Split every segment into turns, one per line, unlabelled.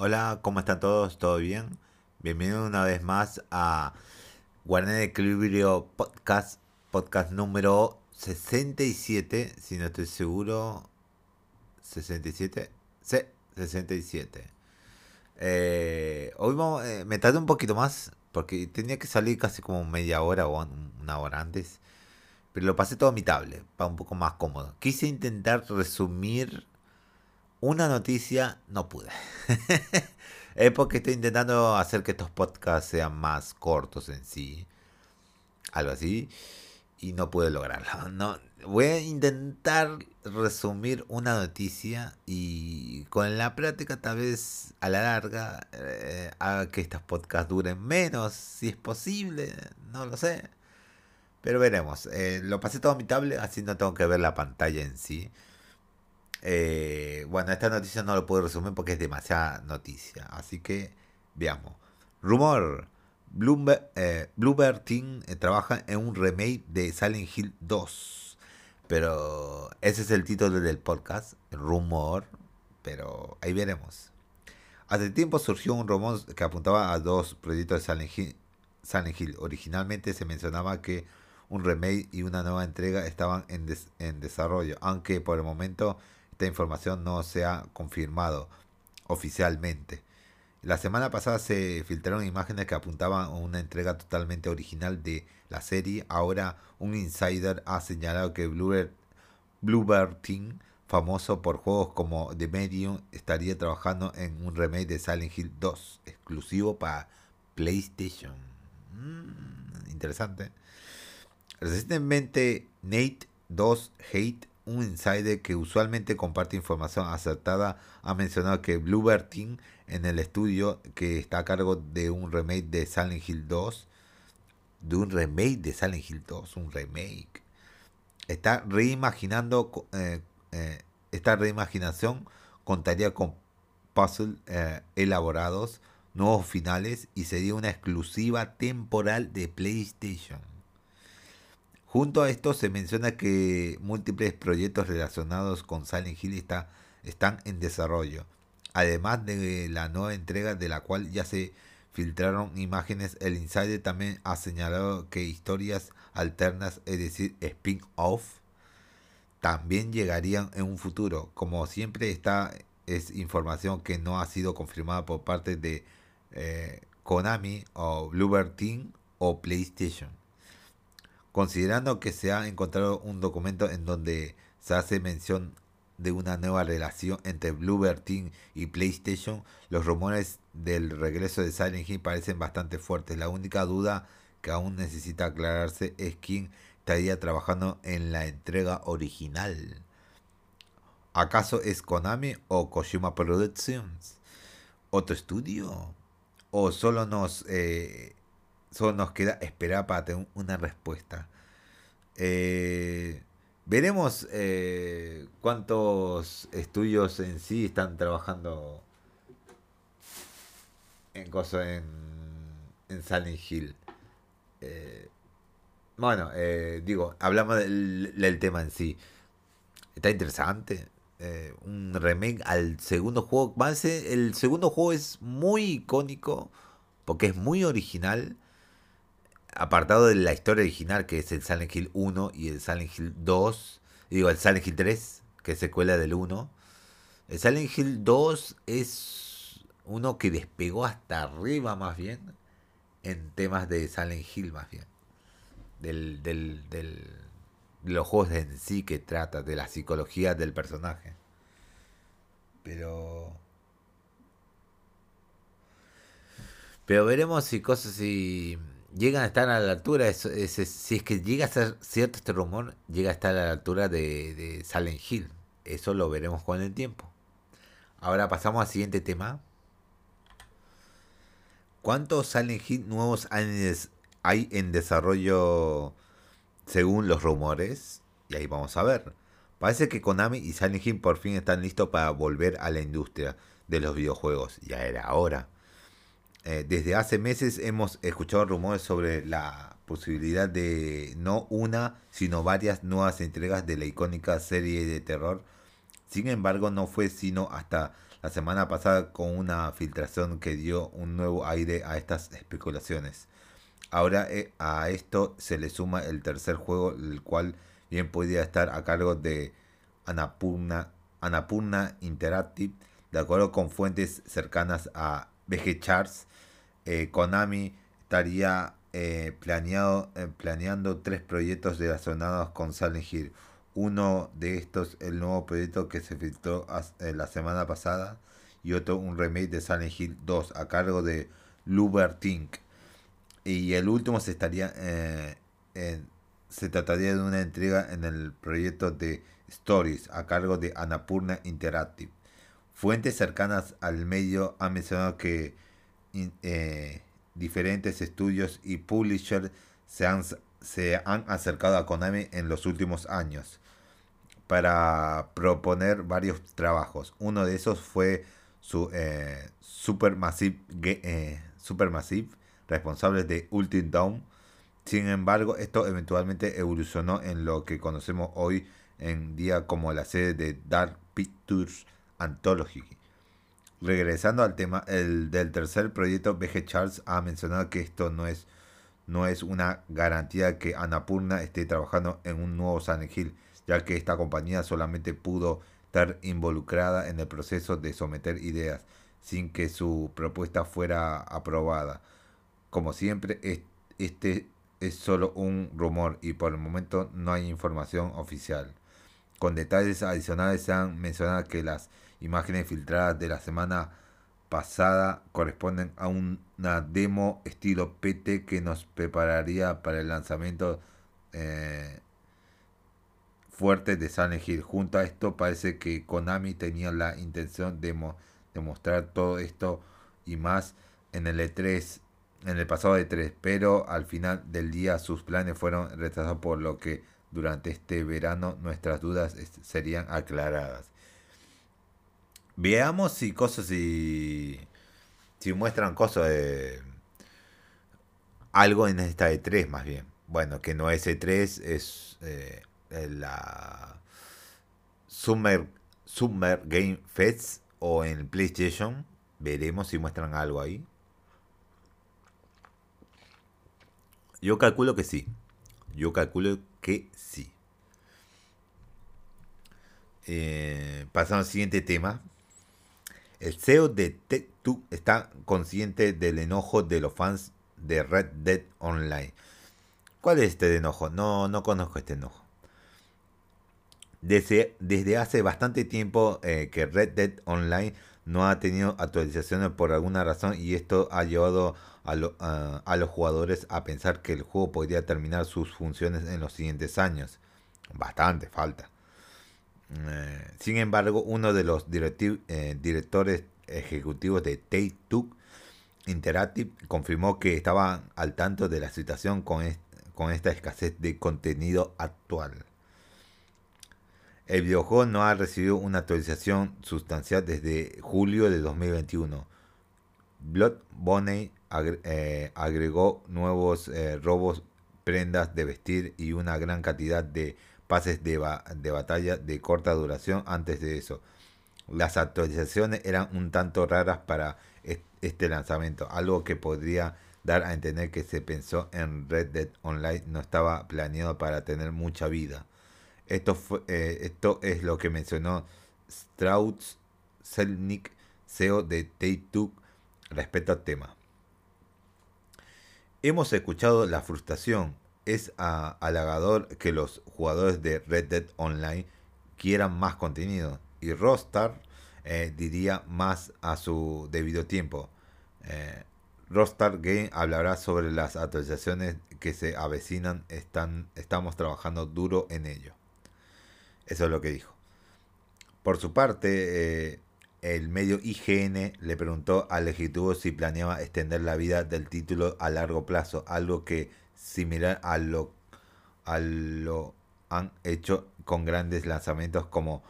Hola, ¿cómo están todos? ¿Todo bien? Bienvenidos una vez más a Guardián de Equilibrio Podcast, podcast número 67, si no estoy seguro. ¿67? Sí, 67. Eh, hoy eh, me tardé un poquito más porque tenía que salir casi como media hora o una hora antes. Pero lo pasé todo a mi tablet, para un poco más cómodo. Quise intentar resumir una noticia no pude. es porque estoy intentando hacer que estos podcasts sean más cortos en sí. Algo así. Y no pude lograrlo. No, voy a intentar resumir una noticia y con la práctica tal vez a la larga eh, haga que estos podcasts duren menos, si es posible, no lo sé. Pero veremos. Eh, lo pasé todo a mi tablet, así no tengo que ver la pantalla en sí. Eh, bueno, esta noticia no lo puedo resumir porque es demasiada noticia. Así que veamos. Rumor. Bloomberg, eh, Team eh, trabaja en un remake de Silent Hill 2. Pero ese es el título del podcast. Rumor. Pero ahí veremos. Hace tiempo surgió un rumor que apuntaba a dos proyectos de Silent Hill. Silent Hill. Originalmente se mencionaba que un remake y una nueva entrega estaban en, en desarrollo, aunque por el momento esta información no se ha confirmado oficialmente. La semana pasada se filtraron imágenes que apuntaban a una entrega totalmente original de la serie. Ahora un insider ha señalado que Bluebird, Team, famoso por juegos como The Medium, estaría trabajando en un remake de Silent Hill 2, exclusivo para PlayStation. Mm, interesante. Recientemente Nate 2 Hate un insider que usualmente comparte información acertada ha mencionado que Bluebird Team en el estudio que está a cargo de un remake de Silent Hill 2, de un remake de Silent Hill 2, un remake, está reimaginando, eh, eh, esta reimaginación contaría con puzzles eh, elaborados, nuevos finales y sería una exclusiva temporal de PlayStation. Junto a esto se menciona que múltiples proyectos relacionados con Silent Hill están en desarrollo, además de la nueva entrega de la cual ya se filtraron imágenes. El Insider también ha señalado que historias alternas, es decir, spin-off, también llegarían en un futuro. Como siempre, esta es información que no ha sido confirmada por parte de eh, Konami o Bluebird Team o PlayStation considerando que se ha encontrado un documento en donde se hace mención de una nueva relación entre Bluebird Team y PlayStation, los rumores del regreso de Silent Hill parecen bastante fuertes. La única duda que aún necesita aclararse es quién estaría trabajando en la entrega original. ¿Acaso es Konami o Kojima Productions? ¿Otro estudio? ¿O solo nos eh, Solo nos queda esperar para tener una respuesta. Eh, veremos eh, cuántos estudios en sí están trabajando en cosas en, en Silent Hill. Eh, bueno, digo, hablamos del, del, tema en sí. Está interesante. un remake al segundo juego. El segundo juego es muy icónico porque es muy original apartado de la historia original, que es el Silent Hill 1 y el Silent Hill 2, digo, el Silent Hill 3, que es secuela del 1. El Silent Hill 2 es uno que despegó hasta arriba más bien en temas de Silent Hill más bien. Del, del, del, de los juegos en sí que trata, de la psicología del personaje. Pero... Pero veremos si cosas si llegan a estar a la altura, si es que llega a ser cierto este rumor, llega a estar a la altura de, de Silent Hill. Eso lo veremos con el tiempo. Ahora pasamos al siguiente tema. ¿Cuántos Silent Hill nuevos hay en desarrollo según los rumores? Y ahí vamos a ver. Parece que Konami y Silent Hill por fin están listos para volver a la industria de los videojuegos. Ya era hora. Eh, desde hace meses hemos escuchado rumores sobre la posibilidad de no una, sino varias nuevas entregas de la icónica serie de terror Sin embargo, no fue sino hasta la semana pasada con una filtración que dio un nuevo aire a estas especulaciones. Ahora eh, a esto se le suma el tercer juego, el cual bien podría estar a cargo de Anapurna, Anapurna Interactive, de acuerdo con fuentes cercanas a BG Charts. Eh, Konami estaría eh, planeado, eh, planeando tres proyectos relacionados con Silent Hill. Uno de estos, el nuevo proyecto que se filtró la semana pasada, y otro un remake de Silent Hill 2 a cargo de Tink. Y el último se estaría se trataría de una entrega en el proyecto de Stories a cargo de Anapurna Interactive. Fuentes cercanas al medio han mencionado que eh, diferentes estudios y publishers se han, se han acercado a Konami en los últimos años para proponer varios trabajos. Uno de esos fue su eh, Supermassive, eh, Supermassive, responsable de Ultimate Dawn. Sin embargo, esto eventualmente evolucionó en lo que conocemos hoy en día como la sede de Dark Pictures Anthology. Regresando al tema el del tercer proyecto, BG Charles ha mencionado que esto no es, no es una garantía que Anapurna esté trabajando en un nuevo Silent Hill, ya que esta compañía solamente pudo estar involucrada en el proceso de someter ideas sin que su propuesta fuera aprobada. Como siempre, este es solo un rumor y por el momento no hay información oficial. Con detalles adicionales se han mencionado que las imágenes filtradas de la semana pasada corresponden a una demo estilo PT que nos prepararía para el lanzamiento eh, fuerte de Silent Hill. Junto a esto parece que Konami tenía la intención de, de mostrar todo esto y más en el E3 en el pasado E3, pero al final del día sus planes fueron retrasados por lo que durante este verano nuestras dudas serían aclaradas. Veamos si cosas y si muestran cosas de algo en esta E3 más bien. Bueno, que no es E3, es eh, la Summer, Summer Game Fest o en PlayStation. Veremos si muestran algo ahí. Yo calculo que sí. Yo calculo que sí. Eh, pasamos al siguiente tema. El CEO de tech está consciente del enojo de los fans de Red Dead Online. ¿Cuál es este enojo? No, no conozco este enojo. Desde, desde hace bastante tiempo eh, que Red Dead Online no ha tenido actualizaciones por alguna razón y esto ha llevado a, los jugadores a pensar que el juego podría terminar sus funciones en los siguientes años. Bastante falta. Eh, sin embargo, uno de los eh, directores ejecutivos de Take-Two Interactive confirmó que estaban al tanto de la situación con, con esta escasez de contenido actual. El videojuego no ha recibido una actualización sustancial desde julio de 2021. Blood Bonnie eh, agregó nuevos eh, robos, prendas de vestir y una gran cantidad de pases de, de batalla de corta duración antes de eso. Las actualizaciones eran un tanto raras para este lanzamiento, algo que podría dar a entender que se pensó en Red Dead Online no estaba planeado para tener mucha vida. Esto, eh, esto es lo que mencionó Strauss Selnick, CEO de Take-Two, respecto al tema. Hemos escuchado la frustración. Es halagador que los jugadores de Red Dead Online quieran más contenido. Y Rostar eh, diría más a su debido tiempo. Eh, Rostar Game hablará sobre las actualizaciones que se avecinan. Están, estamos trabajando duro en ello. Eso es lo que dijo. Por su parte, eh, el medio IGN le preguntó al ejecutivo si planeaba extender la vida del título a largo plazo, algo que similar a lo, a lo han hecho con grandes lanzamientos como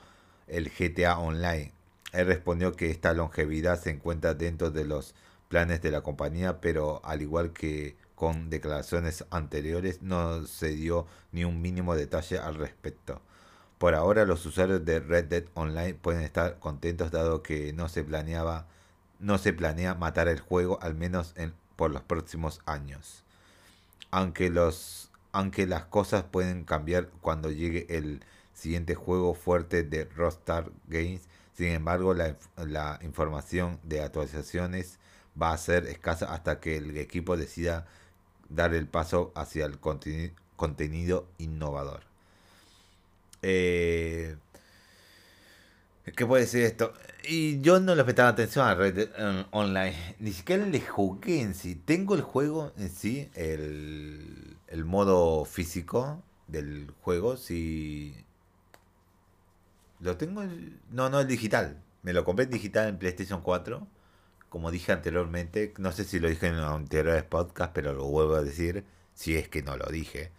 el GTA Online. Él respondió que esta longevidad se encuentra dentro de los planes de la compañía, pero al igual que con declaraciones anteriores, no se dio ni un mínimo detalle al respecto. Por ahora los usuarios de Red Dead Online pueden estar contentos dado que no se planeaba no se planea matar el juego al menos en, por los próximos años. Aunque los aunque las cosas pueden cambiar cuando llegue el siguiente juego fuerte de Rockstar Games, sin embargo la, la información de actualizaciones va a ser escasa hasta que el equipo decida dar el paso hacia el contenido innovador. Eh, ¿Qué puede decir esto? Y yo no le prestaba atención a Red Dead Online. Ni siquiera le jugué en sí. Tengo el juego en sí, el, el modo físico del juego. Si. Lo tengo. No, no, el digital. Me lo compré en digital en PlayStation 4 como dije anteriormente, no sé si lo dije en anteriores podcast, pero lo vuelvo a decir, si es que no lo dije.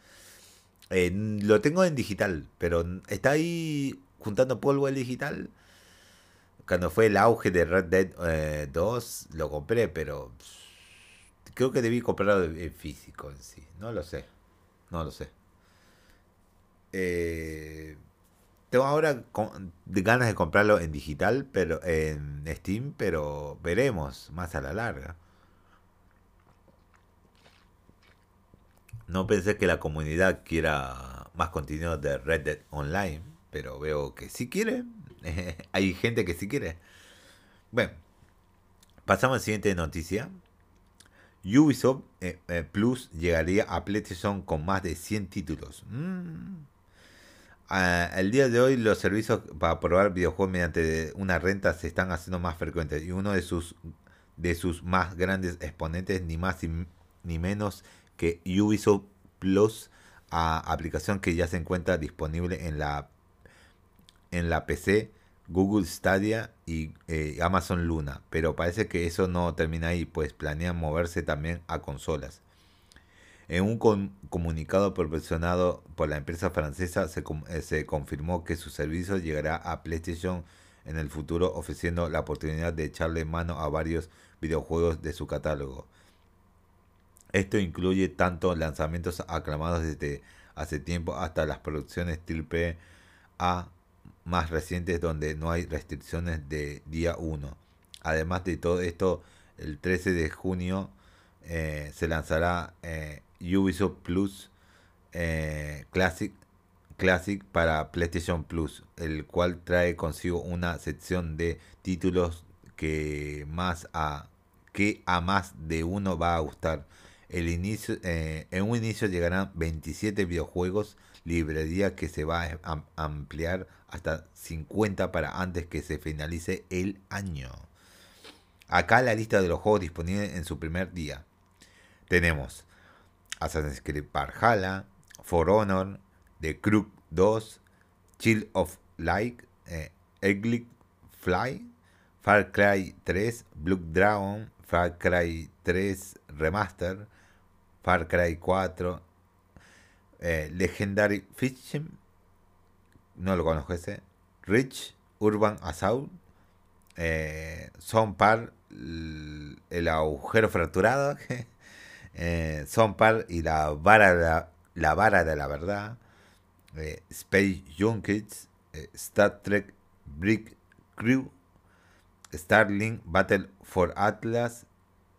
Eh, lo tengo en digital, pero está ahí juntando polvo el digital. Cuando fue el auge de Red Dead 2, eh, lo compré, pero creo que debí comprarlo en físico en sí. No lo sé. No lo sé. Eh, tengo ahora ganas de comprarlo en digital, pero en Steam, pero veremos más a la larga. No pensé que la comunidad quiera más contenido de Red Dead Online, pero veo que sí quiere. Hay gente que sí quiere. Bueno, pasamos a la siguiente noticia. Ubisoft eh, eh, Plus llegaría a PlayStation con más de 100 títulos. Mm el día de hoy los servicios para probar videojuegos mediante una renta se están haciendo más frecuentes y uno de sus de sus más grandes exponentes ni más ni menos que Ubisoft Plus, aplicación que ya se encuentra disponible en la en la PC, Google Stadia y eh, Amazon Luna, pero parece que eso no termina ahí, pues planean moverse también a consolas. En un comunicado proporcionado por la empresa francesa se, eh, se, confirmó que su servicio llegará a PlayStation en el futuro ofreciendo la oportunidad de echarle mano a varios videojuegos de su catálogo. Esto incluye tanto lanzamientos aclamados desde hace tiempo hasta las producciones triple A más recientes donde no hay restricciones de día 1. Además de todo esto, el 13 de junio eh, se lanzará eh, Ubisoft Plus eh, Classic, Classic para PlayStation Plus, el cual trae consigo una sección de títulos que más a que a más de uno va a gustar. El inicio, eh, en un inicio llegarán 27 videojuegos, librería que se va a ampliar hasta 50 para antes que se finalice el año. Acá la lista de los juegos disponibles en su primer día. Tenemos Assassin's Creed Valhalla, For Honor, The Crew 2, Chill of Light, eh, Fly, Far Cry 3, Blue Dragon, Far Cry 3 Remaster, Far Cry 4, eh, Legendary Fishing, no lo conozco ese, Rich, Urban Assault, eh, Son Par, el agujero fracturado, eh, Par y la vara de la, vara de la verdad, eh, Space Junkies, eh, Star Trek Brick Crew, Starlink Battle for Atlas,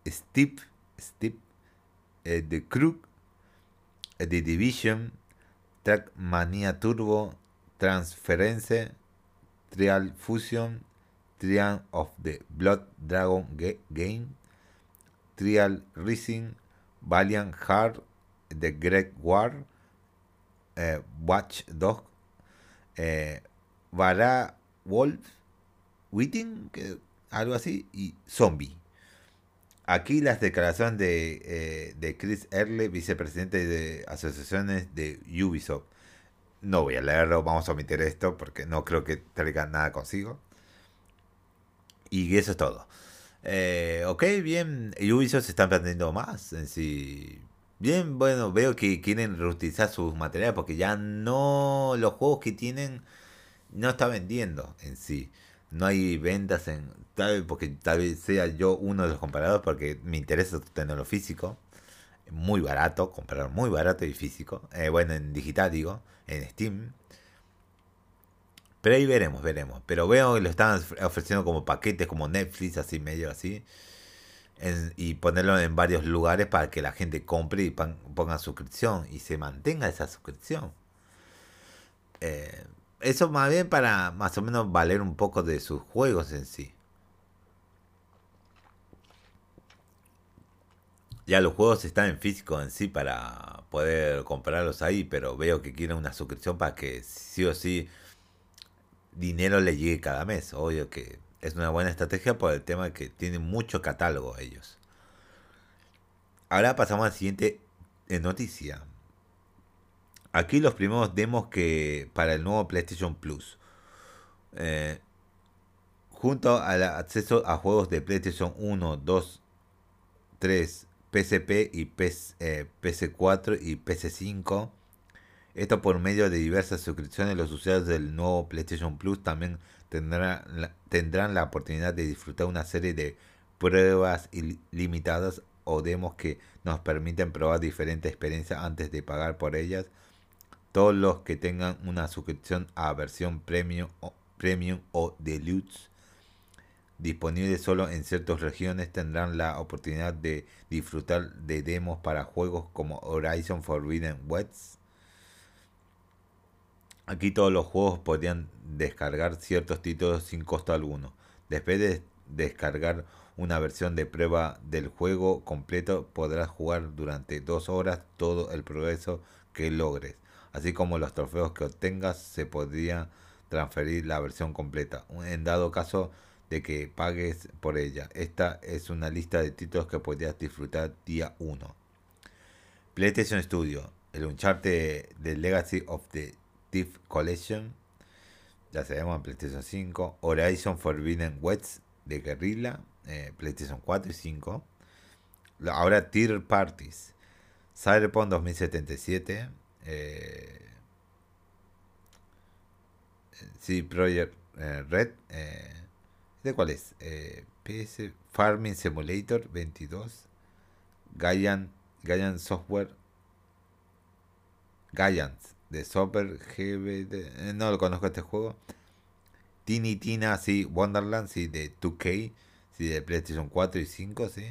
Steve, Steve eh, The Crew, The Division, Trackmania Turbo, Transference, Trial Fusion, Trial of the Blood Dragon Game, Trial Racing, Valiant Heart, The Great War, eh, Watch Dog, eh, Vara Wolf, Witting, algo así, y Zombie. Aquí las declaraciones de, eh, de Chris Erle, vicepresidente de asociaciones de Ubisoft. No voy a leerlo, vamos a omitir esto porque no creo que traiga nada consigo. Y eso es todo. Eh, ok, bien. Ubisoft se están planteando más en sí. Bien, bueno, veo que quieren reutilizar sus materiales porque ya no. Los juegos que tienen no está vendiendo en sí. No hay ventas en. Tal vez porque tal vez sea yo uno de los comparadores porque me interesa tenerlo físico. Muy barato, comprar muy barato y físico. Eh, bueno, en digital digo, en Steam. Pero ahí veremos, veremos. Pero veo que lo están ofreciendo como paquetes, como Netflix, así medio así. y ponerlo en varios lugares para que la gente compre y ponga suscripción y se mantenga esa suscripción. Eh, eso más bien para más o menos valer un poco de sus juegos en sí. Ya los juegos están en físico en sí para poder comprarlos ahí, pero veo que quieren una suscripción para que sí o sí dinero le llegue cada mes. Obvio que es una buena estrategia por el tema que tienen mucho catálogo ellos. Ahora pasamos a la siguiente eh, noticia. Aquí los primeros demos que para el nuevo PlayStation Plus. Eh, junto al acceso a juegos de PlayStation 1, 2, 3, PSP y PC4 y PC5. Esto por medio de diversas suscripciones, los usuarios del nuevo PlayStation Plus también tendrán la, tendrán la oportunidad de disfrutar una serie de pruebas limitadas o demos que nos permiten probar diferentes experiencias antes de pagar por ellas. Todos los que tengan una suscripción a versión premium o, premium o deluxe disponible solo en ciertas regiones, tendrán la oportunidad de disfrutar de demos para juegos como Horizon Forbidden West. Aquí todos los juegos podrían descargar ciertos títulos sin costo alguno. Después de descargar una versión de prueba del juego completo, podrás jugar durante dos horas todo el progreso que logres. Así como los trofeos que obtengas, se podría transferir la versión completa. En dado caso, de que pagues por ella. Esta es una lista de títulos que podrías disfrutar día 1. PlayStation Studio, el Uncharted The Legacy of the Thief Collection, ya se llama PlayStation 5. Horizon Forbidden West de Guerrilla, eh, PlayStation 4 y 5. Ahora Tier Parties, Cyberpunk 2077. Eh, sí, Project eh, Red. Eh, ¿De cuál es? Eh, PS Farming Simulator 22. Gaian, Gaian Software. Gaians de Software GB. Eh, no lo conozco este juego. Tiny Tina, sí. Wonderland, sí, de 2K. Sí, de PlayStation 4 y 5, sí.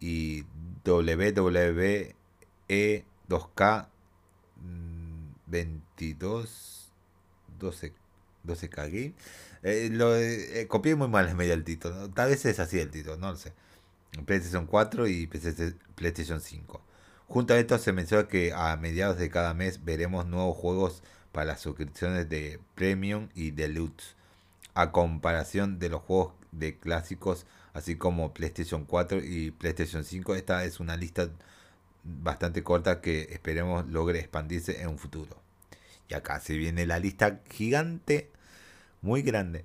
Y WWE 2K 22 12 12K Game. Eh, lo eh, copié muy mal en medio del título. Tal vez es así el título, no lo sé. PlayStation 4 y PlayStation 5. Junto a esto se menciona que a mediados de cada mes veremos nuevos juegos para las suscripciones de Premium y Deluxe. A comparación de los juegos de clásicos, así como PlayStation 4 y PlayStation 5, esta es una lista bastante corta que esperemos logre expandirse en un futuro. Y acá se viene la lista gigante muy grande.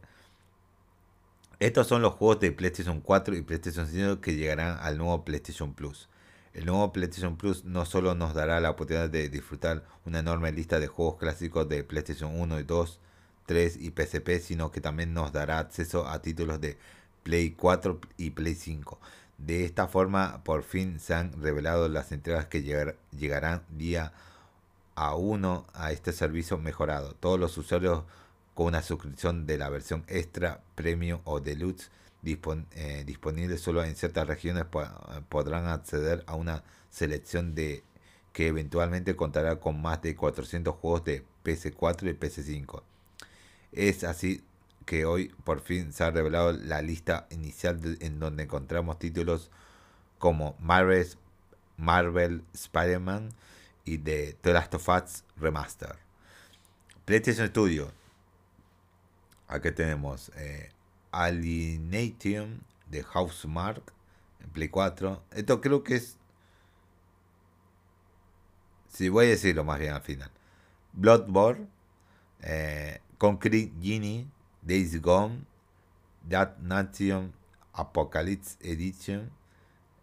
Estos son los juegos de PlayStation 4 y PlayStation 5 que llegarán al nuevo PlayStation Plus. El nuevo PlayStation Plus no solo nos dará la oportunidad de disfrutar una enorme lista de juegos clásicos de PlayStation 1 y 2, 3 y PSP, sino que también nos dará acceso a títulos de Play 4 y Play 5. De esta forma, por fin se han revelado las entregas que llegarán día a uno a este servicio mejorado. Todos los usuarios con una suscripción de la versión extra, premium o deluxe eh, disponible solo en ciertas regiones podrán acceder a una selección de que eventualmente contará con más de 400 juegos de PS4 y PS5. Es así que hoy por fin se ha revelado la lista inicial en donde encontramos títulos como Marvel, Marvel Spider-Man y de The Last of Us Remaster. PlayStation Studio Aquí tenemos eh, Alienation de Housemark en Play 4. Esto creo que es. Si voy a decirlo más bien al final. Bloodborne, eh, Concrete Genie, Days Gone, That Nation Apocalypse Edition,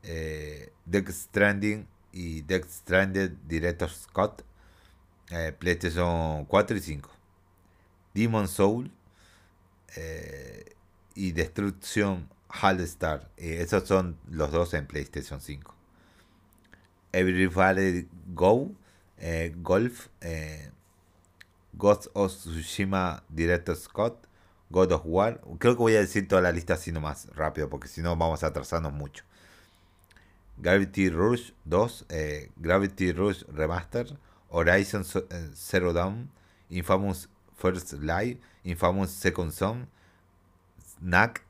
eh, Death Stranding y Death Stranded Director Scott, eh, PlayStation 4 y 5. Demon Soul, eh, y Destrucción Hallstar. Eh, esos son los dos en PlayStation 5. Everybody Go, Golf, Ghost of Tsushima Director Scott, God of War. Creo que voy a decir toda la lista así nomás, rápido, porque si no vamos a atrasarnos mucho. Gravity Rush 2, eh, Gravity Rush Remaster, Horizon eh, Zero Dawn, Infamous First Light, Infamous Second Son, Snack,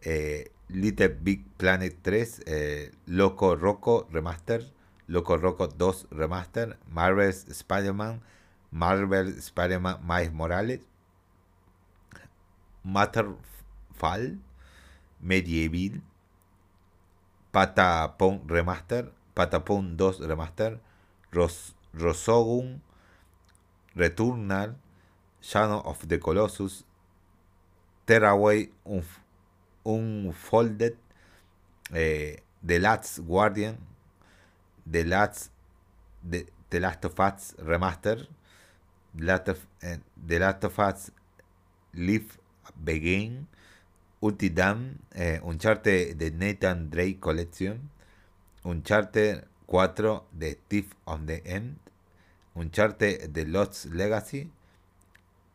eh, Little Big Planet 3, Loco Roco Remaster, Loco Roco 2 Remaster, Marvel's Spider-Man, Marvel Spider-Man Miles Morales, Matterfall, Medieval, Patapon Remaster, Patapon 2 Remaster, Ros Rosogun, Returnal, Shadow of the Colossus, Terraway Unfolded, eh, The Last Guardian, The Last, The Last of Us Remaster, The Last of, eh, The Last of Us Live Begin, Ultidam, eh, Uncharted de Nathan Drake Collection, Uncharted 4 de Thief on the End, Uncharted de Lost Legacy,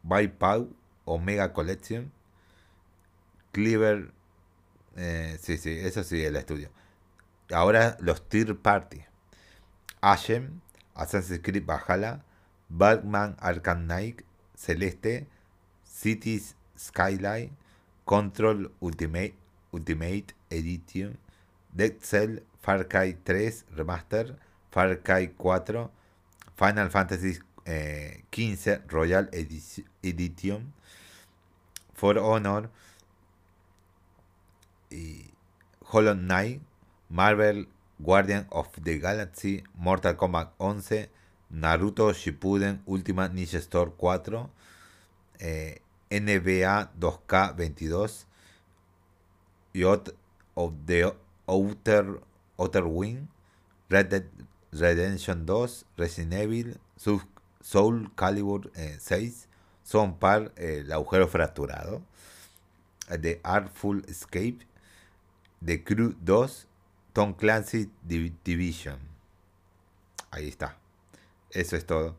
By Pau Omega Collection, Cleaver, eh, sí, sí, eso sí, el estudio. Ahora los Tier Party, Ashen, Assassin's Creed Valhalla, Batman Arkham Knight, Celeste, Cities Skyline, Control Ultimate, Ultimate Edition, Dead Cell, Far Cry 3 Remaster, Far Cry 4, Final Fantasy eh, 15 Royal Edition, For Honor y Hollow Knight, Marvel Guardian of the Galaxy, Mortal Kombat 11, Naruto Shippuden Ultimate Ninja Store 4, eh, NBA 2K22 Yacht of the Outer, Outer Wing, Red Redemption 2, Resident Evil, Soul Calibur 6, Son Par, El Agujero Fracturado, The Artful Escape, The Crew 2, Tom Clancy Division. Ahí está. Eso es todo.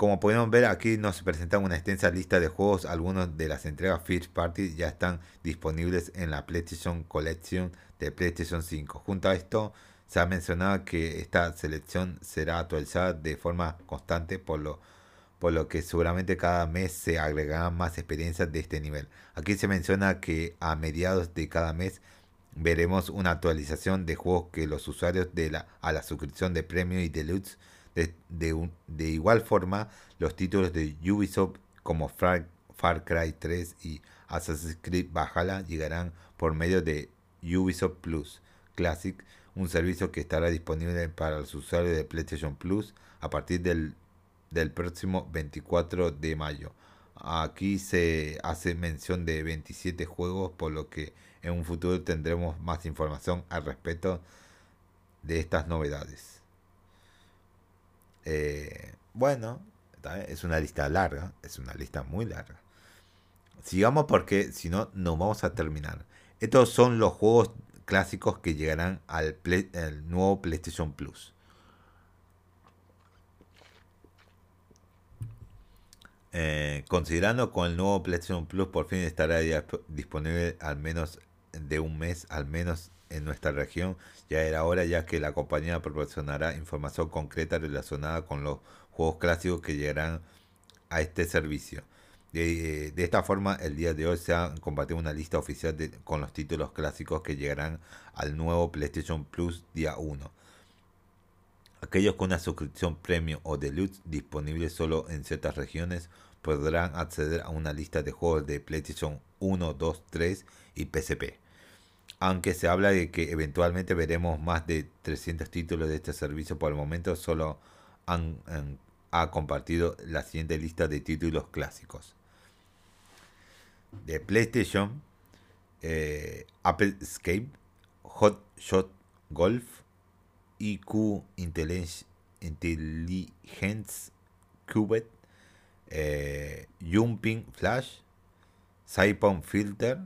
Como podemos ver aquí nos presentan una extensa lista de juegos, algunos de las entregas First Party ya están disponibles en la PlayStation Collection de PlayStation 5. Junto a esto se ha mencionado que esta selección será actualizada de forma constante por lo, por lo que seguramente cada mes se agregarán más experiencias de este nivel. Aquí se menciona que a mediados de cada mes veremos una actualización de juegos que los usuarios de la, a la suscripción de Premium y Deluxe de, igual forma, los títulos de Ubisoft como Far, Far Cry 3 y Assassin's Creed Valhalla llegarán por medio de Ubisoft Plus Classic, un servicio que estará disponible para los usuarios de PlayStation Plus a partir del, del próximo 24 de mayo. Aquí se hace mención de 27 juegos, por lo que en un futuro tendremos más información al respecto de estas novedades. Eh, bueno, es una lista larga, es una lista muy larga. Sigamos porque si no, no vamos a terminar. Estos son los juegos clásicos que llegarán al, nuevo PlayStation Plus. Eh, considerando con el nuevo PlayStation Plus por fin estará disponible al menos de un mes, al menos en nuestra región. Ya era hora ya que la compañía proporcionará información concreta relacionada con los juegos clásicos que llegarán a este servicio. De, esta forma, el día de hoy se ha compartido una lista oficial de, con los títulos clásicos que llegarán al nuevo PlayStation Plus día 1. Aquellos con una suscripción premium o deluxe disponible solo en ciertas regiones podrán acceder a una lista de juegos de PlayStation 1, 2, 3 y PSP aunque se habla de que eventualmente veremos más de 300 títulos de este servicio, por el momento solo han, ha compartido la siguiente lista de títulos clásicos. De PlayStation, eh, Apple Escape, Hot Shot Golf, IQ Intelligence, Intelligence eh, Jumping Flash, Siphon Filter,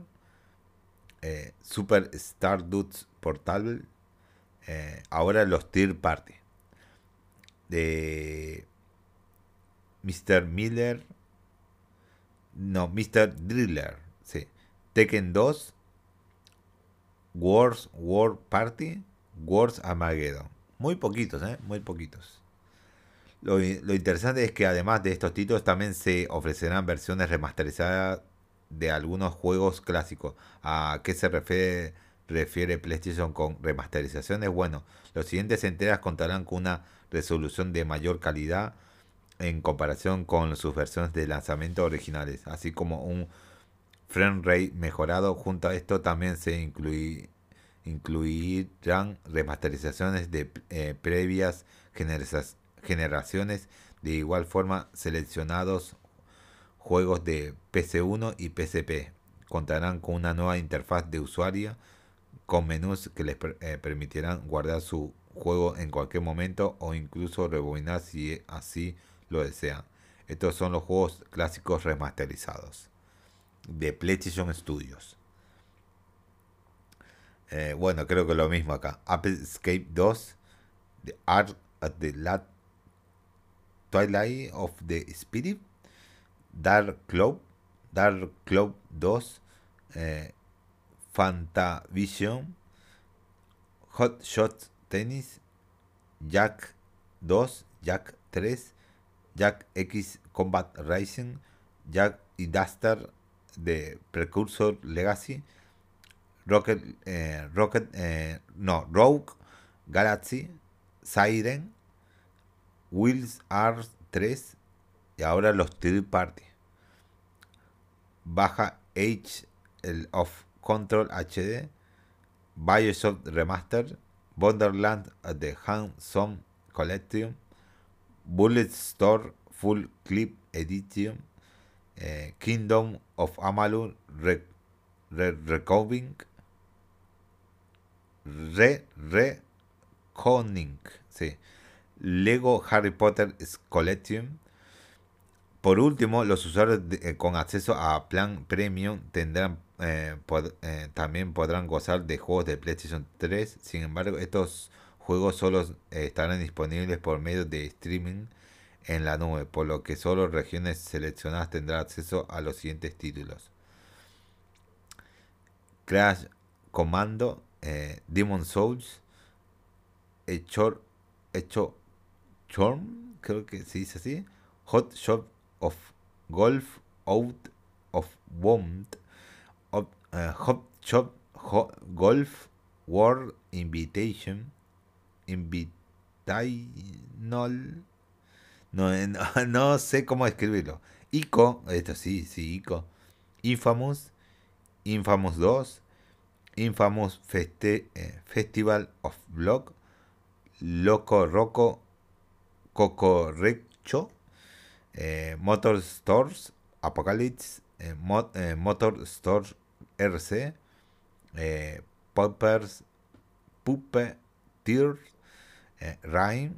eh, Super Stardust Portable, eh, ahora los Tier Party. De Mr. Miller, No, Mr. Driller. Sí. Tekken 2. Wars War Party. Wars Armageddon. Muy poquitos, ¿eh? Muy poquitos. Lo, lo, interesante es que además de estos títulos también se ofrecerán versiones remasterizadas de algunos juegos clásicos. ¿A qué se refiere, refiere PlayStation con remasterizaciones? Bueno, los siguientes entregas contarán con una resolución de mayor calidad en comparación con sus versiones de lanzamiento originales, así como un frame rate mejorado. Junto a esto también se incluirán remasterizaciones de eh, previas generaciones. De igual forma, seleccionados juegos de PC1 y PCP contarán con una nueva interfaz de usuario con menús que les eh, permitirán guardar su juego en cualquier momento o incluso rebobinar si así lo desean. Estos son los juegos clásicos remasterizados de PlayStation Studios. Eh, bueno, creo que lo mismo acá. Apple Escape 2, The Art at the Twilight of the Spirit, Dark Club, Dark Club 2, eh, Fantavision, Hot Shot Tennis, Jack 2, Jack 3, Jack X Combat Racing, Jack y Duster de Precursor Legacy, Rocket, eh, eh, no, Rogue, Galaxy, Siren, Wheels R3 y ahora los Third Party. Baja Age of Control HD, Bioshock Remaster, Wonderland The Handsome Collection, Bullet Store Full Clip Edition, eh, Kingdom of Amalur Re, Re Recoving, Re Reconing, sí. Lego Harry Potter Collection. Por último, los usuarios eh, con acceso a Plan Premium tendrán eh, eh, también podrán gozar de juegos de PlayStation 3. Sin embargo, estos juegos solo estarán disponibles por medio de streaming en la nube, por lo que solo regiones seleccionadas tendrán acceso a los siguientes títulos. Crash Commando, Demon Souls, creo que se dice así, Hot Shop of Golf Out of Womb, uh, Hot Shop Golf World Invitation, Invitational, no, no, no, sé cómo escribirlo. Ico, esto sí, sí, Ico. Infamous, Infamous 2, Infamous Feste, eh, Festival of Block, Loco Roco, Cocorrecho, eh, Motor Stores, Apocalypse, eh, eh, Motor Stores RC, Poppers, Puppe, Tears, eh, Rhyme,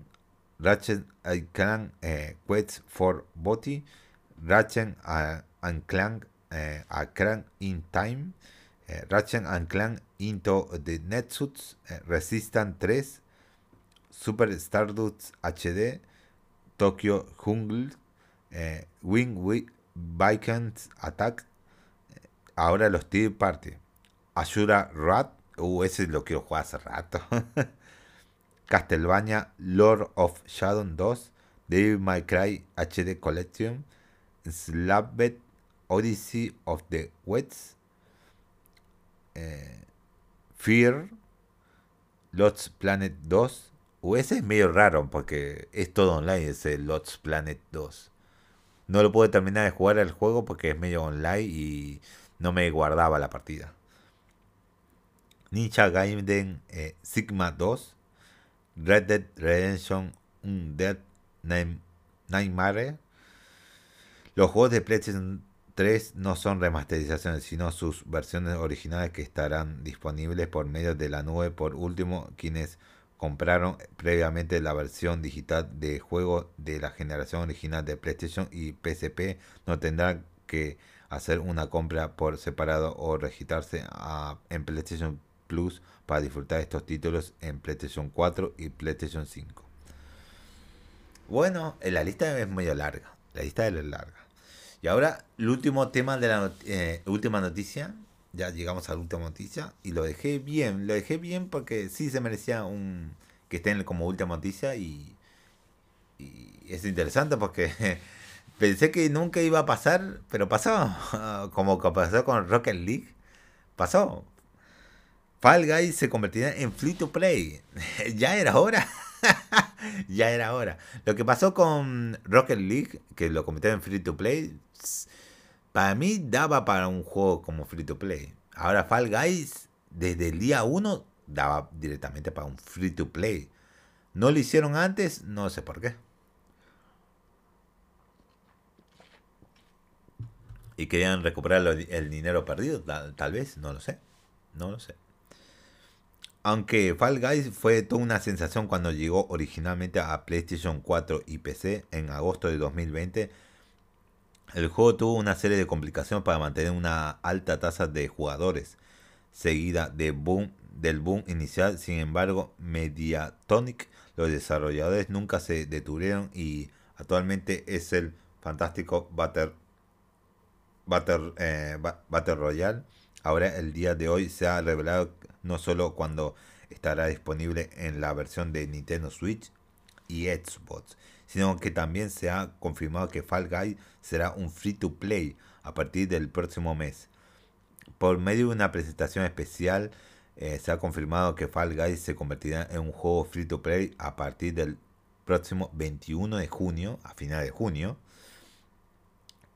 Ratchet Clank Quest for Body, Ratchet and Clank A in Time, Ratchet and Clank Into the Netsuits, Resistance 3, Super Stardust HD, Tokyo Jungle, eh, Wing Vikings Attack, ahora los Tea Party, Ashura Rat, uh, ese es lo quiero jugar hace rato. Castlevania Lord of Shadow 2, Devil May Cry HD Collection, Slabbed Odyssey of the Wets, eh, Fear, Lost Planet 2. O ese es medio raro porque es todo online ese Lost Planet 2. No lo pude terminar de jugar el juego porque es medio online y no me guardaba la partida. Ninja Gaiden eh, Sigma 2, Red Dead Redemption Dead Nightmare. Los juegos de PlayStation 3 no son remasterizaciones, sino sus versiones originales que estarán disponibles por medio de la nube. Por último, quienes compraron previamente la versión digital de juego de la generación original de PlayStation y PSP no tendrán que hacer una compra por separado o registrarse a, en PlayStation Plus para disfrutar estos títulos en PlayStation 4 y PlayStation 5. Bueno, la lista es medio larga. La lista es larga. Y ahora, el último tema de la eh, última noticia. Ya llegamos a la última noticia. Y lo dejé bien. Lo dejé bien porque sí se merecía un que esté como última noticia. Y, y es interesante porque pensé que nunca iba a pasar. Pero pasó. Como que pasó con Rocket League. Pasó. Fall Guys se convertirá en free to play. ya era hora. ya era hora. Lo que pasó con Rocket League, que lo convirtieron en free to play, para mí daba para un juego como free to play. Ahora Fall Guys, desde el día 1, daba directamente para un free to play. No lo hicieron antes, no sé por qué. Y querían recuperar el dinero perdido, tal vez, no lo sé. No lo sé. Aunque Fall Guys fue toda una sensación cuando llegó originalmente a PlayStation 4 y PC en agosto de 2020, el juego tuvo una serie de complicaciones para mantener una alta tasa de jugadores, seguida del boom inicial. Sin embargo, Mediatonic, los desarrolladores nunca se detuvieron y actualmente es el fantástico eh, Battle Royale. Ahora, el día de hoy se ha revelado no solo cuando estará disponible en la versión de Nintendo Switch y Xbox, sino que también se ha confirmado que Fall Guys será un free to play a partir del próximo mes. Por medio de una presentación especial, eh, se ha confirmado que Fall Guys se convertirá en un juego free to play a partir del próximo 21 de junio, a final de junio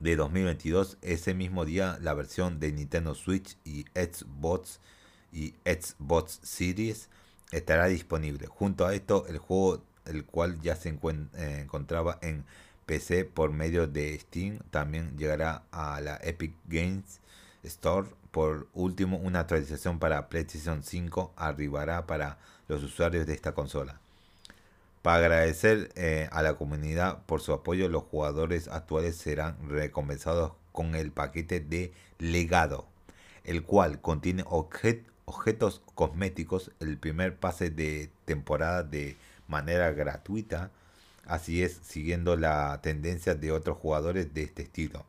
de 2022. Ese mismo día, la versión de Nintendo Switch y Xbox y Xbox Series estará disponible. Junto a esto, el juego, el cual ya se eh, encontraba en PC por medio de Steam, también llegará a la Epic Games Store. Por último, una actualización para PlayStation 5 arribará para los usuarios de esta consola. Para agradecer eh, a la comunidad por su apoyo, los jugadores actuales serán recompensados con el paquete de legado, el cual contiene objetos objetos cosméticos el primer pase de temporada de manera gratuita. Así es, siguiendo la tendencia de otros jugadores de este estilo.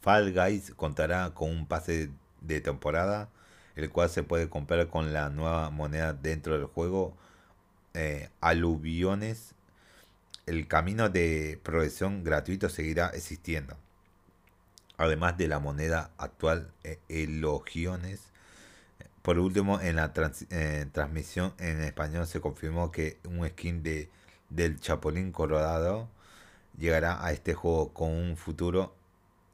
Fall Guys contará con un pase de temporada, el cual se puede comprar con la nueva moneda dentro del juego. Eh, aluviones. El camino de progresión gratuito seguirá existiendo. Además de la moneda actual, eh, elogiones por último, en la transmisión en español se confirmó que un skin de, del Chapulín Colorado llegará a este juego con un futuro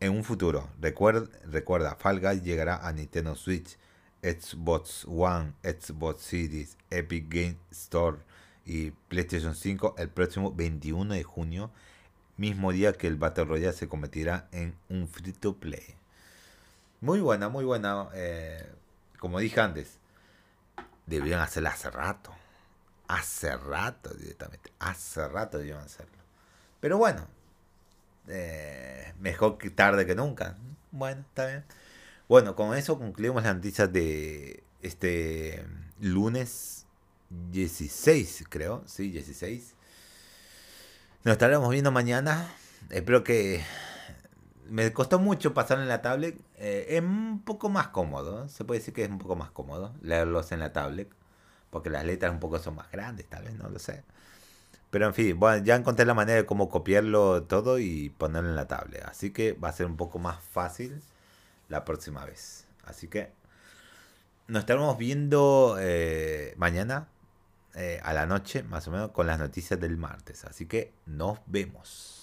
en un futuro. Recuerda, recuerda, Fall llegará a Nintendo Switch, Xbox One, Xbox Series, Epic Game Store y PlayStation 5 el próximo 21 de junio, mismo día que el Battle Royale se convertirá en un free to play. Muy buena, muy buena. Eh, como dije antes, deberían hacerlo hace rato. Hace rato directamente. Hace rato deberían hacerlo. Pero bueno, eh, mejor que tarde que nunca. Bueno, está bien. Bueno, con eso concluimos las noticias de este lunes 16, creo. Sí, 16. Nos estaremos viendo mañana. Espero que me costó mucho pasar en la tablet. Eh, es un poco más cómodo. Se puede decir que es un poco más cómodo leerlos en la tablet. Porque las letras un poco son más grandes, tal vez, no lo sé. Pero en fin, bueno, ya encontré la manera de cómo copiarlo todo y ponerlo en la tablet. Así que va a ser un poco más fácil la próxima vez. Así que nos estaremos viendo eh, mañana eh, a la noche, más o menos, con las noticias del martes. Así que nos vemos.